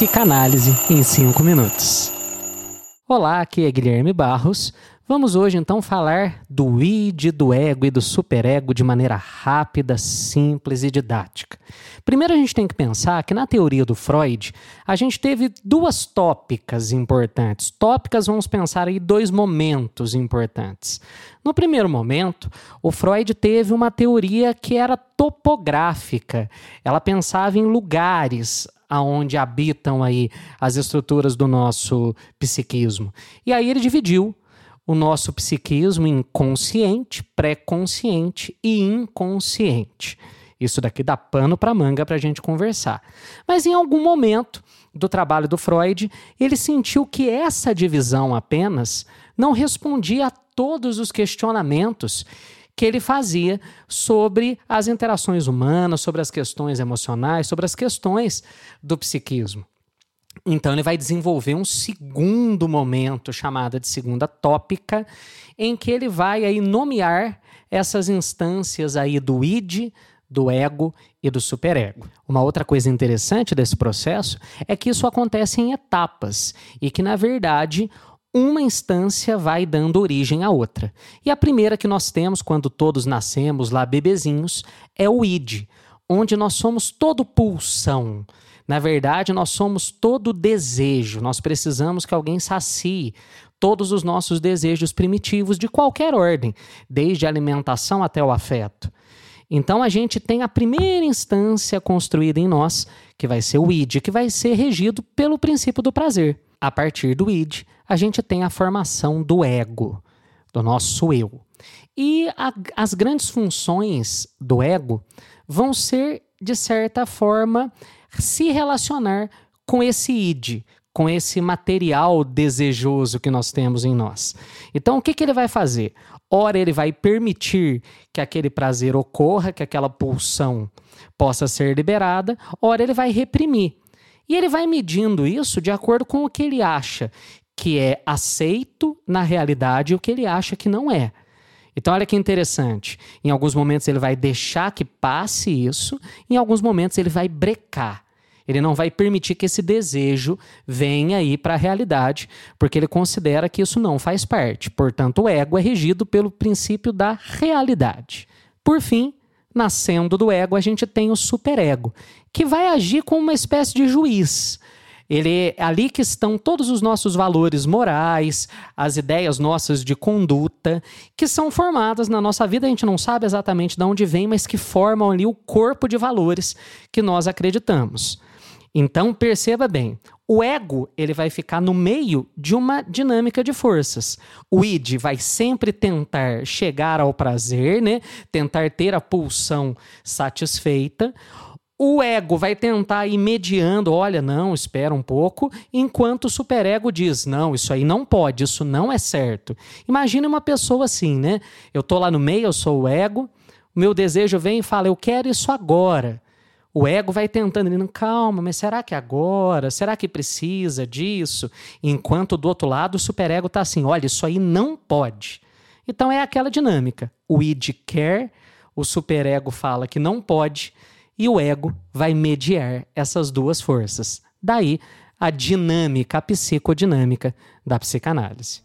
Psicanálise em 5 minutos. Olá, aqui é Guilherme Barros. Vamos hoje então falar do id, do ego e do superego de maneira rápida, simples e didática. Primeiro a gente tem que pensar que na teoria do Freud, a gente teve duas tópicas importantes. Tópicas, vamos pensar aí dois momentos importantes. No primeiro momento, o Freud teve uma teoria que era topográfica. Ela pensava em lugares, aonde habitam aí as estruturas do nosso psiquismo. E aí ele dividiu o nosso psiquismo em consciente, pré-consciente e inconsciente. Isso daqui dá pano para manga para a gente conversar. Mas em algum momento do trabalho do Freud, ele sentiu que essa divisão apenas não respondia a todos os questionamentos que ele fazia sobre as interações humanas, sobre as questões emocionais, sobre as questões do psiquismo. Então ele vai desenvolver um segundo momento chamado de segunda tópica, em que ele vai aí nomear essas instâncias aí do id, do ego e do superego. Uma outra coisa interessante desse processo é que isso acontece em etapas e que na verdade uma instância vai dando origem à outra. E a primeira que nós temos quando todos nascemos lá bebezinhos é o id, onde nós somos todo pulsão. Na verdade, nós somos todo desejo. Nós precisamos que alguém sacie todos os nossos desejos primitivos de qualquer ordem, desde a alimentação até o afeto. Então a gente tem a primeira instância construída em nós, que vai ser o id, que vai ser regido pelo princípio do prazer. A partir do id, a gente tem a formação do ego, do nosso eu. E a, as grandes funções do ego vão ser, de certa forma, se relacionar com esse id, com esse material desejoso que nós temos em nós. Então, o que, que ele vai fazer? Ora, ele vai permitir que aquele prazer ocorra, que aquela pulsão possa ser liberada, ora, ele vai reprimir. E ele vai medindo isso de acordo com o que ele acha que é aceito na realidade e o que ele acha que não é. Então, olha que interessante. Em alguns momentos ele vai deixar que passe isso, em alguns momentos ele vai brecar. Ele não vai permitir que esse desejo venha aí para a realidade, porque ele considera que isso não faz parte. Portanto, o ego é regido pelo princípio da realidade. Por fim, nascendo do ego, a gente tem o superego, que vai agir como uma espécie de juiz ele é ali que estão todos os nossos valores morais, as ideias nossas de conduta, que são formadas na nossa vida, a gente não sabe exatamente de onde vem, mas que formam ali o corpo de valores que nós acreditamos. Então, perceba bem, o ego ele vai ficar no meio de uma dinâmica de forças. O id vai sempre tentar chegar ao prazer, né? Tentar ter a pulsão satisfeita. O ego vai tentar ir mediando, olha, não, espera um pouco, enquanto o superego diz, não, isso aí não pode, isso não é certo. Imagina uma pessoa assim, né? Eu tô lá no meio, eu sou o ego, o meu desejo vem e fala, eu quero isso agora. O ego vai tentando, ele, calma, mas será que agora? Será que precisa disso? Enquanto do outro lado o superego está assim, olha, isso aí não pode. Então é aquela dinâmica. O id quer, o superego fala que não pode, e o ego vai mediar essas duas forças. Daí a dinâmica, a psicodinâmica da psicanálise.